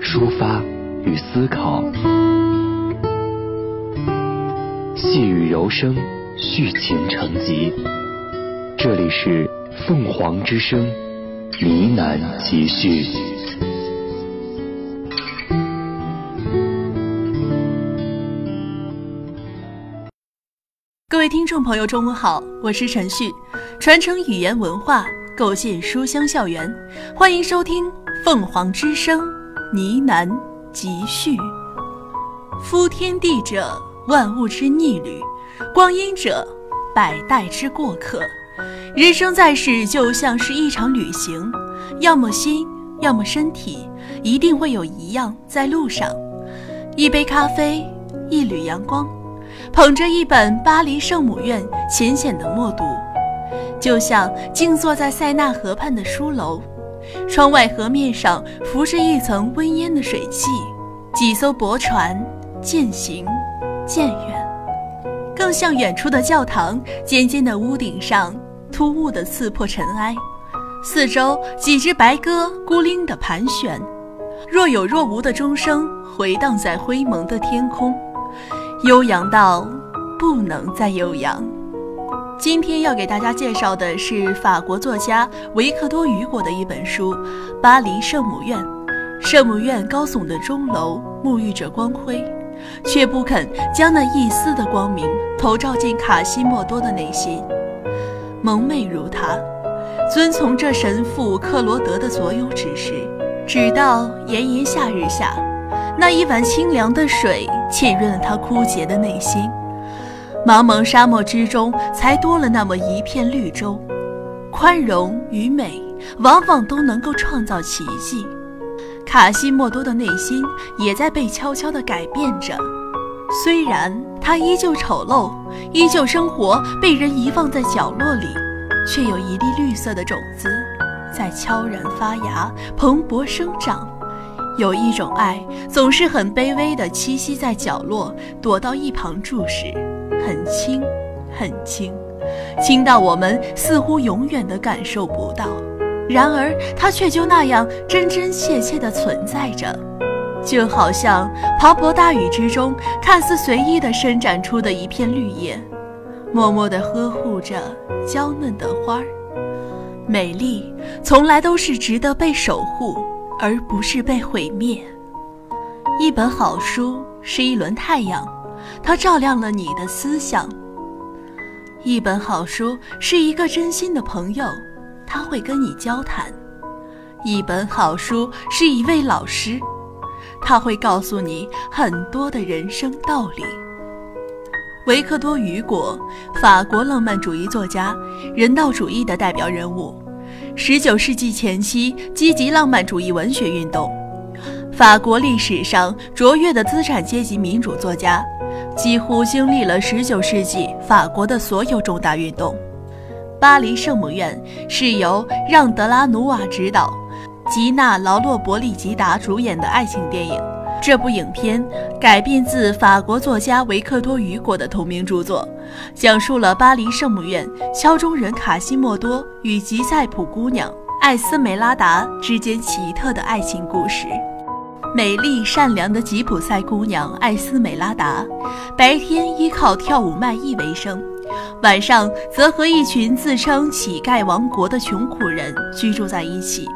抒发与思考，细雨柔声，续情成集。这里是凤凰之声呢喃集序。各位听众朋友，中午好，我是陈旭，传承语言文化，构建书香校园，欢迎收听凤凰之声。呢喃集序：夫天地者，万物之逆旅；光阴者，百代之过客。人生在世，就像是一场旅行，要么心，要么身体，一定会有一样在路上。一杯咖啡，一缕阳光，捧着一本《巴黎圣母院》，浅浅的默读，就像静坐在塞纳河畔的书楼。窗外河面上浮着一层温烟的水汽，几艘驳船渐行渐远，更像远处的教堂尖尖的屋顶上突兀的刺破尘埃。四周几只白鸽孤零地盘旋，若有若无的钟声回荡在灰蒙的天空，悠扬到不能再悠扬。今天要给大家介绍的是法国作家维克多·雨果的一本书《巴黎圣母院》。圣母院高耸的钟楼沐浴着光辉，却不肯将那一丝的光明投照进卡西莫多的内心。蒙昧如他，遵从这神父克罗德的所有指示，直到炎炎夏日下，那一碗清凉的水浸润了他枯竭的内心。茫茫沙漠之中，才多了那么一片绿洲。宽容与美，往往都能够创造奇迹。卡西莫多的内心也在被悄悄地改变着。虽然他依旧丑陋，依旧生活被人遗忘在角落里，却有一粒绿色的种子，在悄然发芽，蓬勃生长。有一种爱，总是很卑微地栖息在角落，躲到一旁注视。很轻，很轻，轻到我们似乎永远的感受不到。然而，它却就那样真真切切的存在着，就好像磅礴大雨之中看似随意的伸展出的一片绿叶，默默地呵护着娇嫩的花儿。美丽从来都是值得被守护，而不是被毁灭。一本好书是一轮太阳。它照亮了你的思想。一本好书是一个真心的朋友，他会跟你交谈。一本好书是一位老师，他会告诉你很多的人生道理。维克多·雨果，法国浪漫主义作家，人道主义的代表人物。十九世纪前期，积极浪漫主义文学运动。法国历史上卓越的资产阶级民主作家。几乎经历了19世纪法国的所有重大运动。《巴黎圣母院》是由让·德拉努瓦执导、吉娜·劳洛伯利吉达主演的爱情电影。这部影片改编自法国作家维克多·雨果的同名著作，讲述了巴黎圣母院敲钟人卡西莫多与吉塞普姑娘艾斯梅拉达之间奇特的爱情故事。美丽善良的吉普赛姑娘艾斯美拉达，白天依靠跳舞卖艺为生，晚上则和一群自称乞丐王国的穷苦人居住在一起。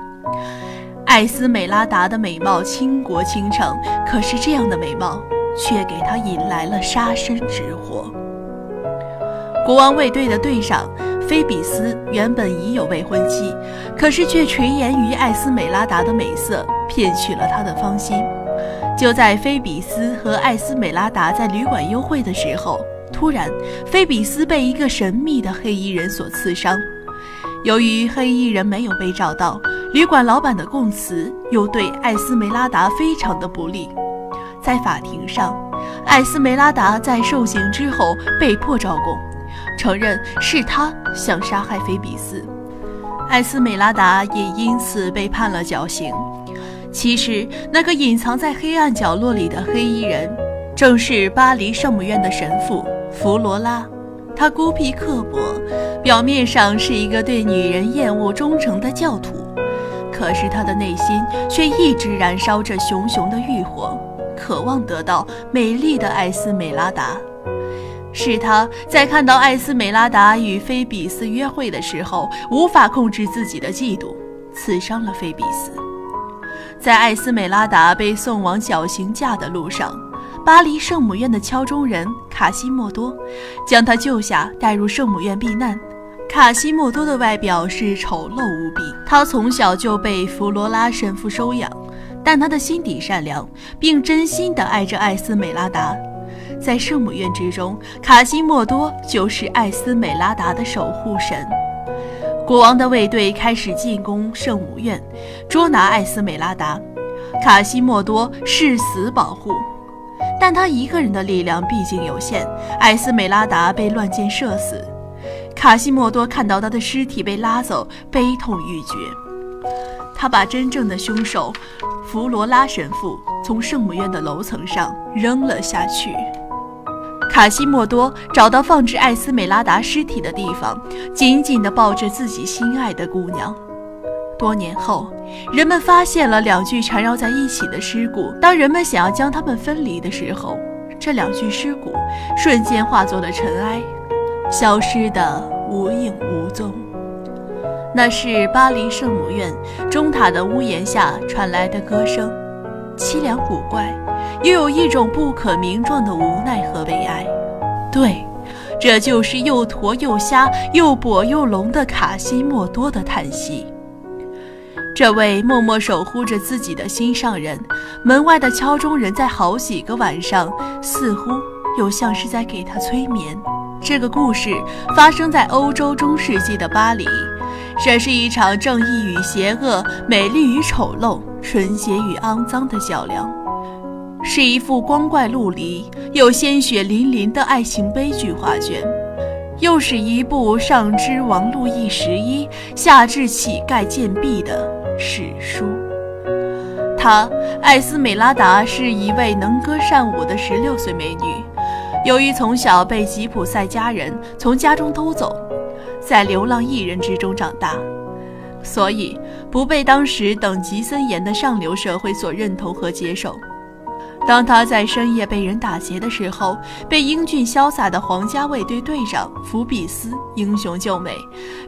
艾斯美拉达的美貌倾国倾城，可是这样的美貌却给她引来了杀身之祸。国王卫队的队长菲比斯原本已有未婚妻，可是却垂涎于艾斯美拉达的美色。骗取了他的芳心。就在菲比斯和艾斯美拉达在旅馆幽会的时候，突然，菲比斯被一个神秘的黑衣人所刺伤。由于黑衣人没有被找到，旅馆老板的供词又对艾斯梅拉达非常的不利。在法庭上，艾斯梅拉达在受刑之后被迫招供，承认是他想杀害菲比斯。艾斯梅拉达也因此被判了绞刑。其实，那个隐藏在黑暗角落里的黑衣人，正是巴黎圣母院的神父弗罗拉。他孤僻刻薄，表面上是一个对女人厌恶忠诚的教徒，可是他的内心却一直燃烧着熊熊的欲火，渴望得到美丽的艾斯美拉达。是他在看到艾斯美拉达与菲比斯约会的时候，无法控制自己的嫉妒，刺伤了菲比斯。在艾斯美拉达被送往绞刑架的路上。巴黎圣母院的敲钟人卡西莫多将他救下，带入圣母院避难。卡西莫多的外表是丑陋无比，他从小就被弗罗拉神父收养，但他的心底善良，并真心地爱着艾斯美拉达。在圣母院之中，卡西莫多就是艾斯美拉达的守护神。国王的卫队开始进攻圣母院，捉拿艾斯美拉达，卡西莫多誓死保护。但他一个人的力量毕竟有限，艾斯美拉达被乱箭射死，卡西莫多看到他的尸体被拉走，悲痛欲绝。他把真正的凶手弗罗拉神父从圣母院的楼层上扔了下去。卡西莫多找到放置艾斯美拉达尸体的地方，紧紧地抱着自己心爱的姑娘。多年后，人们发现了两具缠绕在一起的尸骨。当人们想要将它们分离的时候，这两具尸骨瞬间化作了尘埃，消失得无影无踪。那是巴黎圣母院钟塔的屋檐下传来的歌声，凄凉古怪，又有一种不可名状的无奈和悲哀。对，这就是又驼又瞎又跛又聋的卡西莫多的叹息。这位默默守护着自己的心上人，门外的敲钟人在好几个晚上，似乎又像是在给他催眠。这个故事发生在欧洲中世纪的巴黎，这是一场正义与邪恶、美丽与丑陋、纯洁与肮脏的较量，是一幅光怪陆离又鲜血淋淋的爱情悲剧画卷，又是一部上知王路易十一，下至乞丐贱婢的。史书。她艾斯美拉达是一位能歌善舞的十六岁美女。由于从小被吉普赛家人从家中偷走，在流浪艺人之中长大，所以不被当时等级森严的上流社会所认同和接受。当他在深夜被人打劫的时候，被英俊潇洒的皇家卫队队长福比斯英雄救美，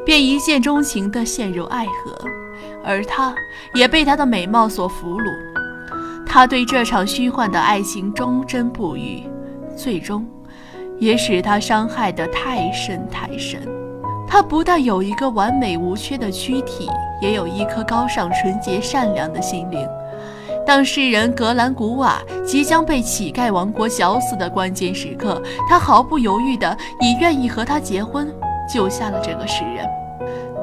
便一见钟情地陷入爱河。而他也被她的美貌所俘虏，他对这场虚幻的爱情忠贞不渝，最终也使他伤害得太深太深。他不但有一个完美无缺的躯体，也有一颗高尚纯洁善良的心灵。当诗人格兰古瓦即将被乞丐王国绞死的关键时刻，他毫不犹豫地以愿意和他结婚救下了这个诗人。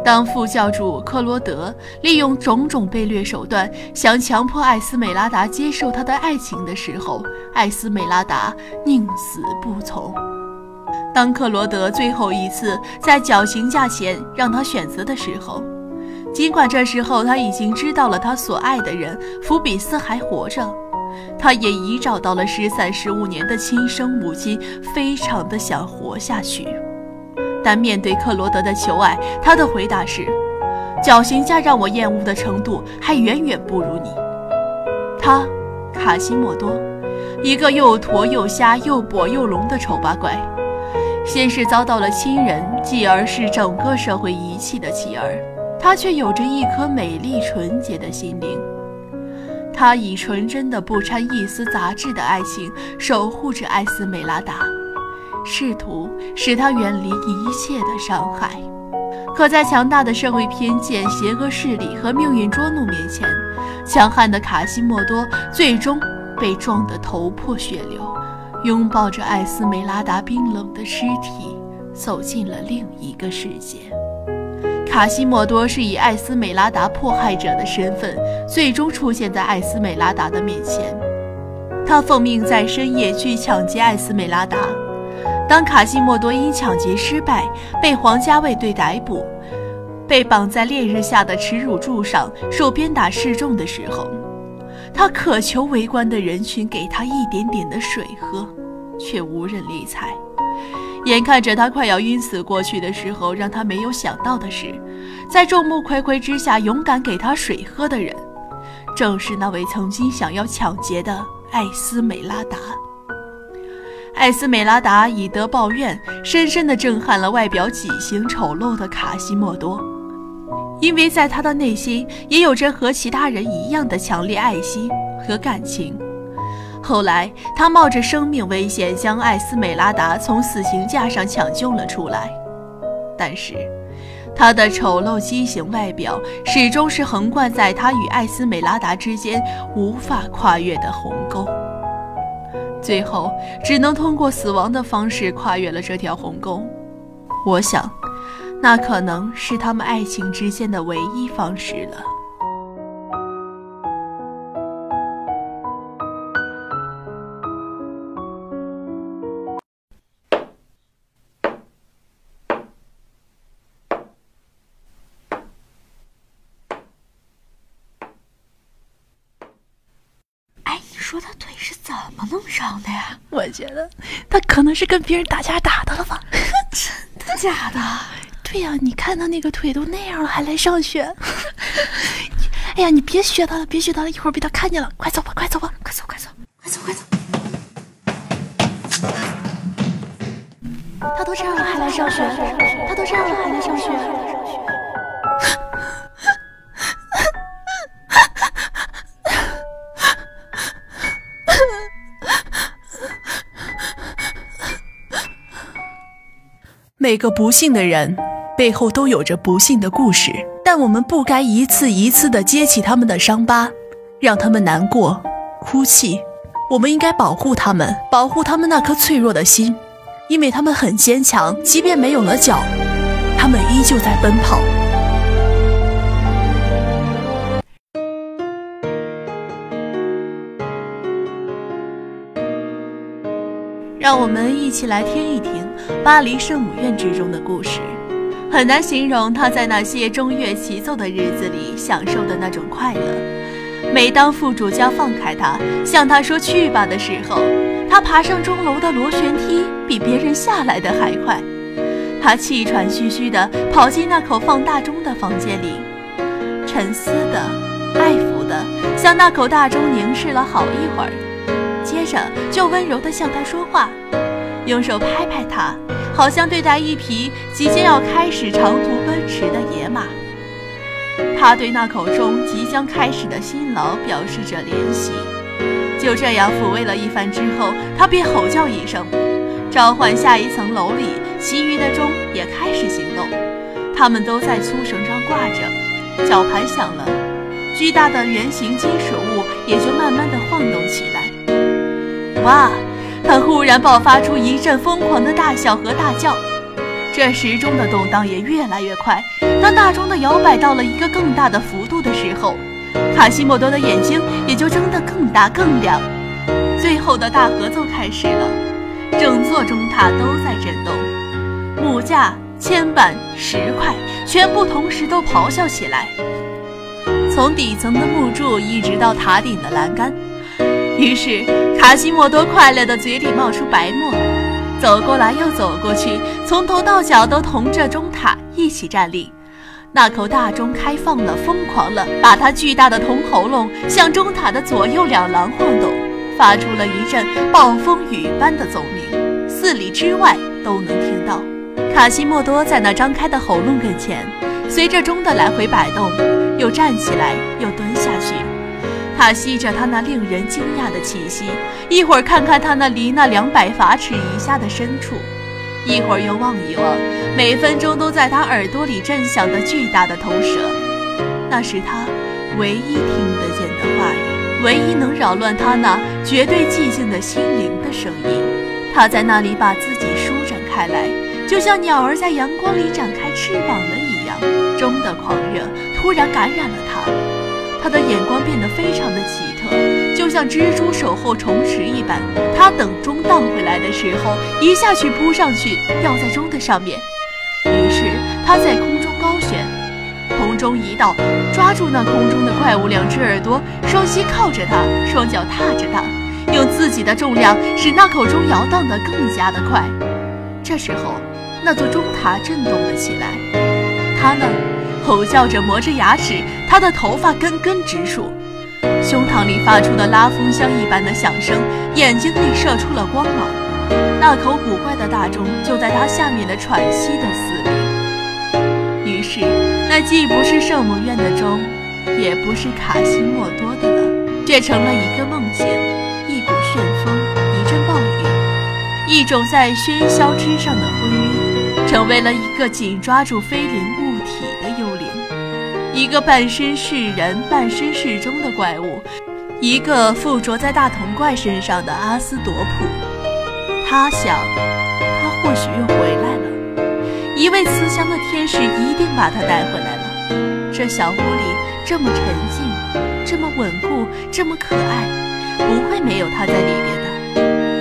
当副教主克罗德利用种种卑劣手段想强迫艾斯美拉达接受他的爱情的时候，艾斯美拉达宁死不从。当克罗德最后一次在绞刑架前让他选择的时候，尽管这时候他已经知道了他所爱的人福比斯还活着，他也已找到了失散十五年的亲生母亲，非常的想活下去。但面对克罗德的求爱，他的回答是：“绞刑架让我厌恶的程度还远远不如你。”他，卡西莫多，一个又驼又瞎又跛又聋的丑八怪，先是遭到了亲人，继而是整个社会遗弃的弃儿，他却有着一颗美丽纯洁的心灵。他以纯真的不掺一丝杂质的爱情守护着艾斯美拉达。试图使他远离一切的伤害，可在强大的社会偏见、邪恶势力和命运捉弄面前，强悍的卡西莫多最终被撞得头破血流，拥抱着艾斯梅拉达冰冷的尸体，走进了另一个世界。卡卡西莫多是以艾斯美拉达迫害者的身份，最终出现在艾斯美拉达的面前。他奉命在深夜去抢劫艾斯美拉达。当卡西莫多因抢劫失败被皇家卫队逮捕，被绑在烈日下的耻辱柱上受鞭打示众的时候，他渴求围观的人群给他一点点的水喝，却无人理睬。眼看着他快要晕死过去的时候，让他没有想到的是，在众目睽睽之下勇敢给他水喝的人，正是那位曾经想要抢劫的艾斯美拉达。艾斯美拉达以德报怨，深深地震撼了外表畸形丑陋的卡西莫多，因为在他的内心也有着和其他人一样的强烈爱心和感情。后来，他冒着生命危险将艾斯美拉达从死刑架上抢救了出来，但是，他的丑陋畸形外表始终是横贯在他与艾斯美拉达之间无法跨越的鸿沟。最后，只能通过死亡的方式跨越了这条鸿沟。我想，那可能是他们爱情之间的唯一方式了。哎，你说他腿是怎么弄伤的呀？我觉得他可能是跟别人打架打的了吧？真的假的？对呀，你看他那个腿都那样了，还来上学？哎呀，你别学他了，别学他了，一会儿被他看见了。快走吧，快走吧，快走，快走，快走，快走！他都这样了还来上学？他都这样了还来上学？每个不幸的人背后都有着不幸的故事，但我们不该一次一次地揭起他们的伤疤，让他们难过、哭泣。我们应该保护他们，保护他们那颗脆弱的心，因为他们很坚强，即便没有了脚，他们依旧在奔跑。让我们一起来听一听巴黎圣母院之中的故事。很难形容他在那些中乐齐奏的日子里享受的那种快乐。每当副主教放开他，向他说“去吧”的时候，他爬上钟楼的螺旋梯比别人下来的还快。他气喘吁吁地跑进那口放大钟的房间里，沉思的、爱抚的，向那口大钟凝视了好一会儿。接着就温柔地向他说话，用手拍拍他，好像对待一匹即将要开始长途奔驰的野马。他对那口钟即将开始的辛劳表示着怜惜。就这样抚慰了一番之后，他便吼叫一声，召唤下一层楼里其余的钟也开始行动。他们都在粗绳上挂着，绞盘响了，巨大的圆形金属物也就慢慢的晃动起来。哇！他忽然爆发出一阵疯狂的大笑和大叫，这时钟的动荡也越来越快。当大钟的摇摆到了一个更大的幅度的时候，卡西莫多的眼睛也就睁得更大更亮。最后的大合奏开始了，整座钟塔都在震动，木架、铅板、石块全部同时都咆哮起来，从底层的木柱一直到塔顶的栏杆。于是，卡西莫多快乐的嘴里冒出白沫，走过来又走过去，从头到脚都同着钟塔一起站立。那口大钟开放了，疯狂了，把它巨大的铜喉咙向钟塔的左右两廊晃动，发出了一阵暴风雨般的奏鸣，四里之外都能听到。卡西莫多在那张开的喉咙跟前，随着钟的来回摆动，又站起来，又蹲下去。他吸着他那令人惊讶的气息，一会儿看看他那离那两百法尺以下的深处，一会儿又望一望每分钟都在他耳朵里震响的巨大的铜蛇。那是他唯一听得见的话语，唯一能扰乱他那绝对寂静的心灵的声音。他在那里把自己舒展开来，就像鸟儿在阳光里展开翅膀了一样。钟突然感染了他，他的眼光变得非常的奇特，就像蜘蛛守候虫池一般。他等钟荡回来的时候，一下去扑上去，吊在钟的上面。于是他在空中高悬，空中一到，抓住那空中的怪物，两只耳朵，双膝靠着它，双脚踏着它，用自己的重量使那口钟摇荡得更加的快。这时候，那座钟塔震动了起来。他呢，吼叫着，磨着牙齿，他的头发根根直竖，胸膛里发出的拉风箱一般的响声，眼睛里射出了光芒。那口古怪的大钟就在他下面的喘息的嘶鸣。于是，那既不是圣母院的钟，也不是卡西莫多的了，却成了一个梦境，一股旋风，一阵暴雨，一种在喧嚣之上的昏晕，成为了一个紧抓住非灵物，一个半身是人半身是钟的怪物，一个附着在大铜怪身上的阿斯朵普。他想，他或许又回来了。一位慈祥的天使一定把他带回来了。这小屋里这么沉静，这么稳固，这么可爱，不会没有他在里边的。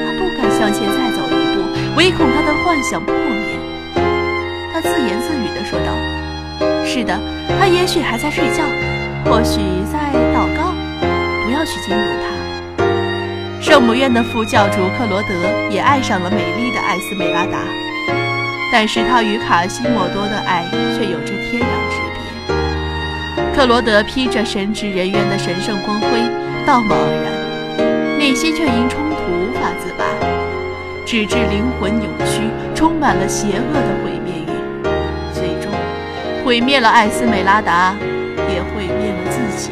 他不敢向前再走一步，唯恐他的幻想破灭。他自言自语地说道：“是的，他也许还在睡觉，或许在祷告。不要去惊动他。”圣母院的副教主克罗德也爱上了美丽的艾斯美拉达，但是他与卡西莫多的爱却有着天壤之别。克罗德披着神职人员的神圣光辉，道貌岸然，内心却因冲突无法自拔，直至灵魂扭曲，充满了邪恶的毁灭欲，最终毁灭了艾斯美拉达，也毁灭了自己。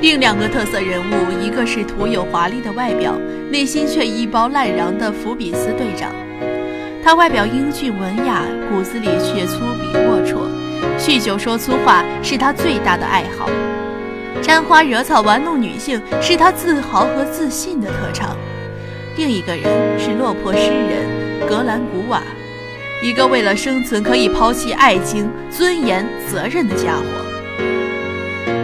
另两个特色人物，一个是徒有华丽的外表，内心却一包烂瓤的福比斯队长。他外表英俊文雅，骨子里却粗鄙龌龊，酗酒说粗话是他最大的爱好，沾花惹草玩弄女性是他自豪和自信的特长。另一个人是落魄诗人格兰古瓦，一个为了生存可以抛弃爱情、尊严、责任的家伙。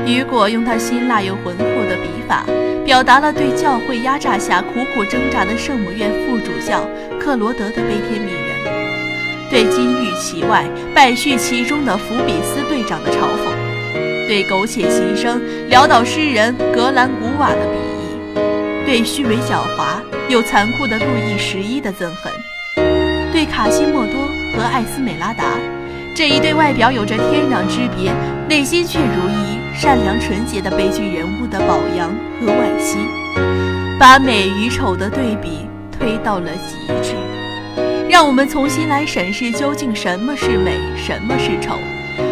雨果用他辛辣又浑厚的笔法，表达了对教会压榨下苦苦挣扎的圣母院副主教克罗德的悲天悯人，对金玉其外败絮其中的福比斯队长的嘲讽，对苟且牺牲潦倒诗人格兰古瓦的鄙夷，对虚伪狡猾又残酷的路易十一的憎恨，对卡西莫多和艾斯美拉达这一对外表有着天壤之别，内心却如一。善良纯洁的悲剧人物的褒扬和惋惜，把美与丑的对比推到了极致，让我们重新来审视究竟什么是美，什么是丑。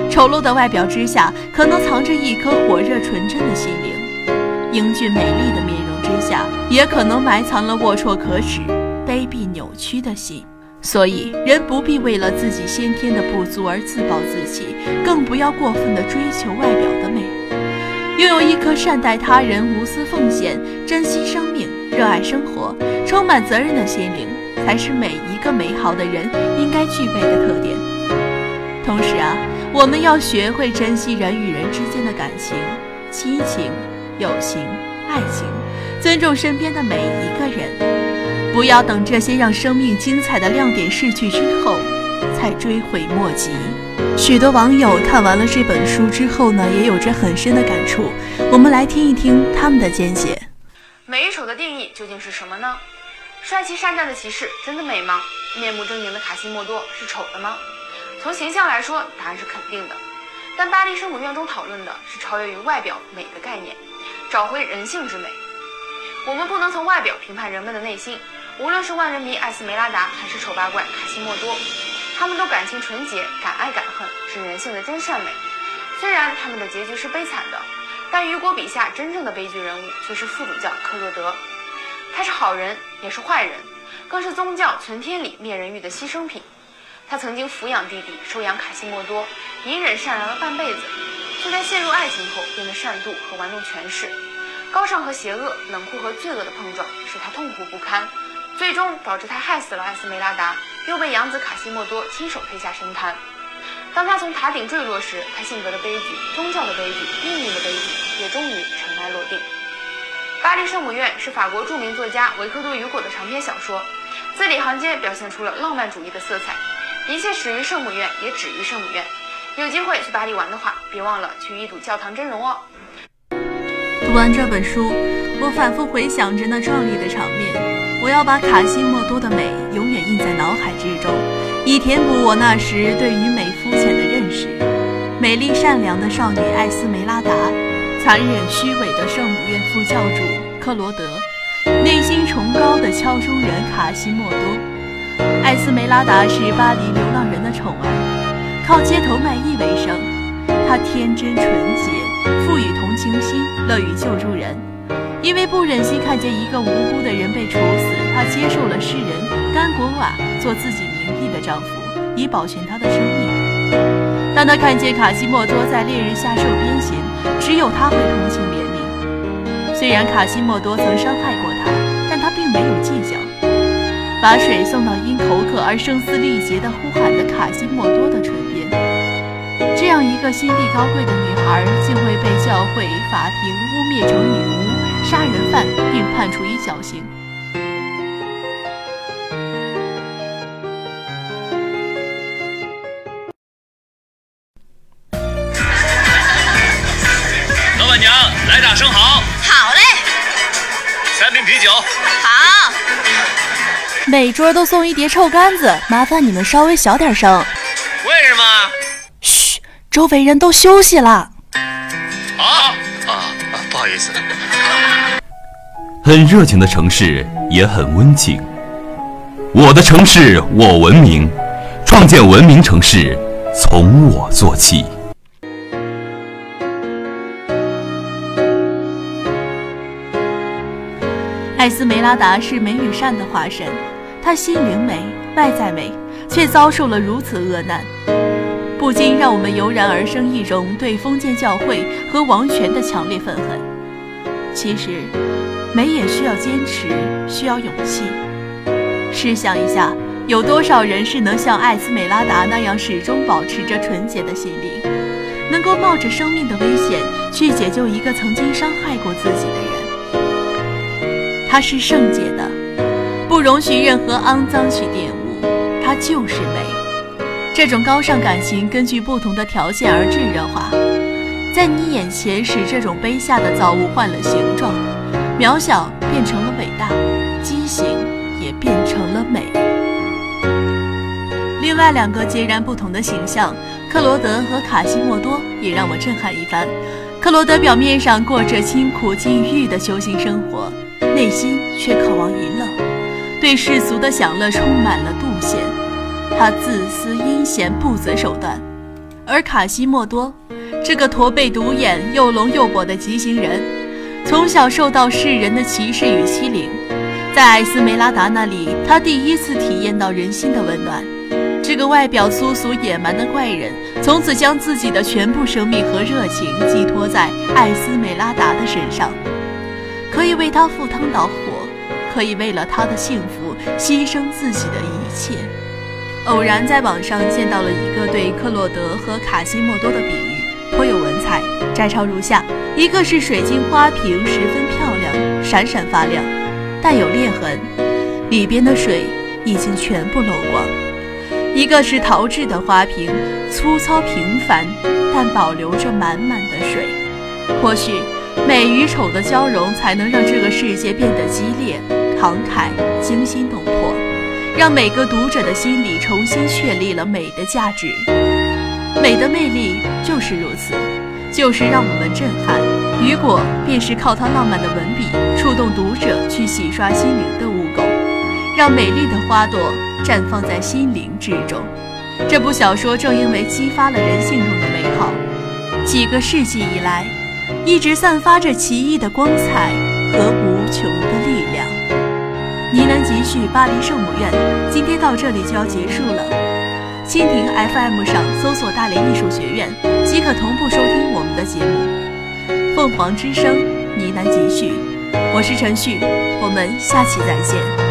丑陋的外表之下，可能藏着一颗火热纯真的心灵；英俊美丽的面容之下，也可能埋藏了龌龊可耻、卑鄙扭曲的心。所以，人不必为了自己先天的不足而自暴自弃，更不要过分的追求外表的美。拥有一颗善待他人、无私奉献、珍惜生命、热爱生活、充满责任的心灵，才是每一个美好的人应该具备的特点。同时啊，我们要学会珍惜人与人之间的感情、亲情、友情、爱情，尊重身边的每一个人。不要等这些让生命精彩的亮点逝去之后，才追悔莫及。许多网友看完了这本书之后呢，也有着很深的感触。我们来听一听他们的见解。美丑的定义究竟是什么呢？帅气善战的骑士真的美吗？面目狰狞的卡西莫多是丑的吗？从形象来说，答案是肯定的。但巴黎圣母院中讨论的是超越于外表美的概念，找回人性之美。我们不能从外表评判人们的内心。无论是万人迷艾斯梅拉达，还是丑八怪卡西莫多，他们都感情纯洁，敢爱敢恨，是人性的真善美。虽然他们的结局是悲惨的，但雨果笔下真正的悲剧人物却是副主教克洛德。他是好人，也是坏人，更是宗教存天理灭人欲的牺牲品。他曾经抚养弟弟，收养卡西莫多，隐忍善良了半辈子，却在陷入爱情后变得善妒和玩弄权势。高尚和邪恶，冷酷和罪恶的碰撞，使他痛苦不堪。最终导致他害死了艾斯梅拉达，又被养子卡西莫多亲手推下神坛。当他从塔顶坠落时，他性格的悲剧、宗教的悲剧、命运的悲剧也终于尘埃落定。《巴黎圣母院》是法国著名作家维克多·雨果的长篇小说，字里行间表现出了浪漫主义的色彩。一切始于圣母院，也止于圣母院。有机会去巴黎玩的话，别忘了去一睹教堂真容哦。读完这本书，我反复回想着那壮丽的场面。我要把卡西莫多的美永远印在脑海之中，以填补我那时对于美肤浅的认识。美丽善良的少女艾斯梅拉达，残忍虚伪的圣母院副教主克罗德，内心崇高的敲钟人卡西莫多。艾斯梅拉达是巴黎流浪人的宠儿，靠街头卖艺为生。她天真纯洁，富于同情心，乐于救助人。因为不忍心看见一个无辜的人被处死，她接受了诗人甘果瓦做自己名义的丈夫，以保全他的生命。当他看见卡西莫多在烈日下受鞭刑，只有他会同情怜悯。虽然卡西莫多曾伤害过他，但他并没有计较。把水送到因口渴而声嘶力竭地呼喊的卡西莫多的唇边，这样一个心地高贵的女孩，竟会被教会、法庭污蔑成女巫。杀人犯，并判处以绞刑。老板娘，来打生蚝。好嘞。三瓶啤酒。好。每桌都送一碟臭干子，麻烦你们稍微小点声。为什么？嘘，周围人都休息了。好。啊啊，不好意思。很热情的城市，也很温情。我的城市，我文明，创建文明城市，从我做起。艾斯梅拉达是美与善的化身，她心灵美，外在美，却遭受了如此恶难，不禁让我们油然而生一种对封建教会和王权的强烈愤恨。其实。美也需要坚持，需要勇气。试想一下，有多少人是能像艾斯美拉达那样始终保持着纯洁的心灵，能够冒着生命的危险去解救一个曾经伤害过自己的人？她是圣洁的，不容许任何肮脏去玷污。她就是美。这种高尚感情根据不同的条件而炙热化，在你眼前使这种卑下的造物换了形状。渺小变成了伟大，畸形也变成了美。另外两个截然不同的形象，克罗德和卡西莫多，也让我震撼一番。克罗德表面上过着清苦禁欲的修行生活，内心却渴望娱乐，对世俗的享乐充满了妒羡。他自私阴险，不择手段。而卡西莫多，这个驼背独眼、又聋又跛的畸形人。从小受到世人的歧视与欺凌，在艾斯梅拉达那里，他第一次体验到人心的温暖。这个外表粗俗野蛮的怪人，从此将自己的全部生命和热情寄托在艾斯梅拉达的身上，可以为他赴汤蹈火，可以为了他的幸福牺牲自己的一切。偶然在网上见到了一个对克洛德和卡西莫多的比喻，颇有文采，摘抄如下。一个是水晶花瓶，十分漂亮，闪闪发亮，但有裂痕，里边的水已经全部漏光；一个是陶制的花瓶，粗糙平凡，但保留着满满的水。或许美与丑的交融，才能让这个世界变得激烈、慷慨、惊心动魄，让每个读者的心里重新确立了美的价值。美的魅力就是如此。就是让我们震撼，雨果便是靠他浪漫的文笔触动读者去洗刷心灵的污垢，让美丽的花朵绽放在心灵之中。这部小说正因为激发了人性中的美好，几个世纪以来，一直散发着奇异的光彩和无穷的力量。呢喃集序《巴黎圣母院》，今天到这里就要结束了。蜻蜓 FM 上搜索“大连艺术学院”，即可同步收听我们的节目《凤凰之声》呢喃集序。我是陈旭，我们下期再见。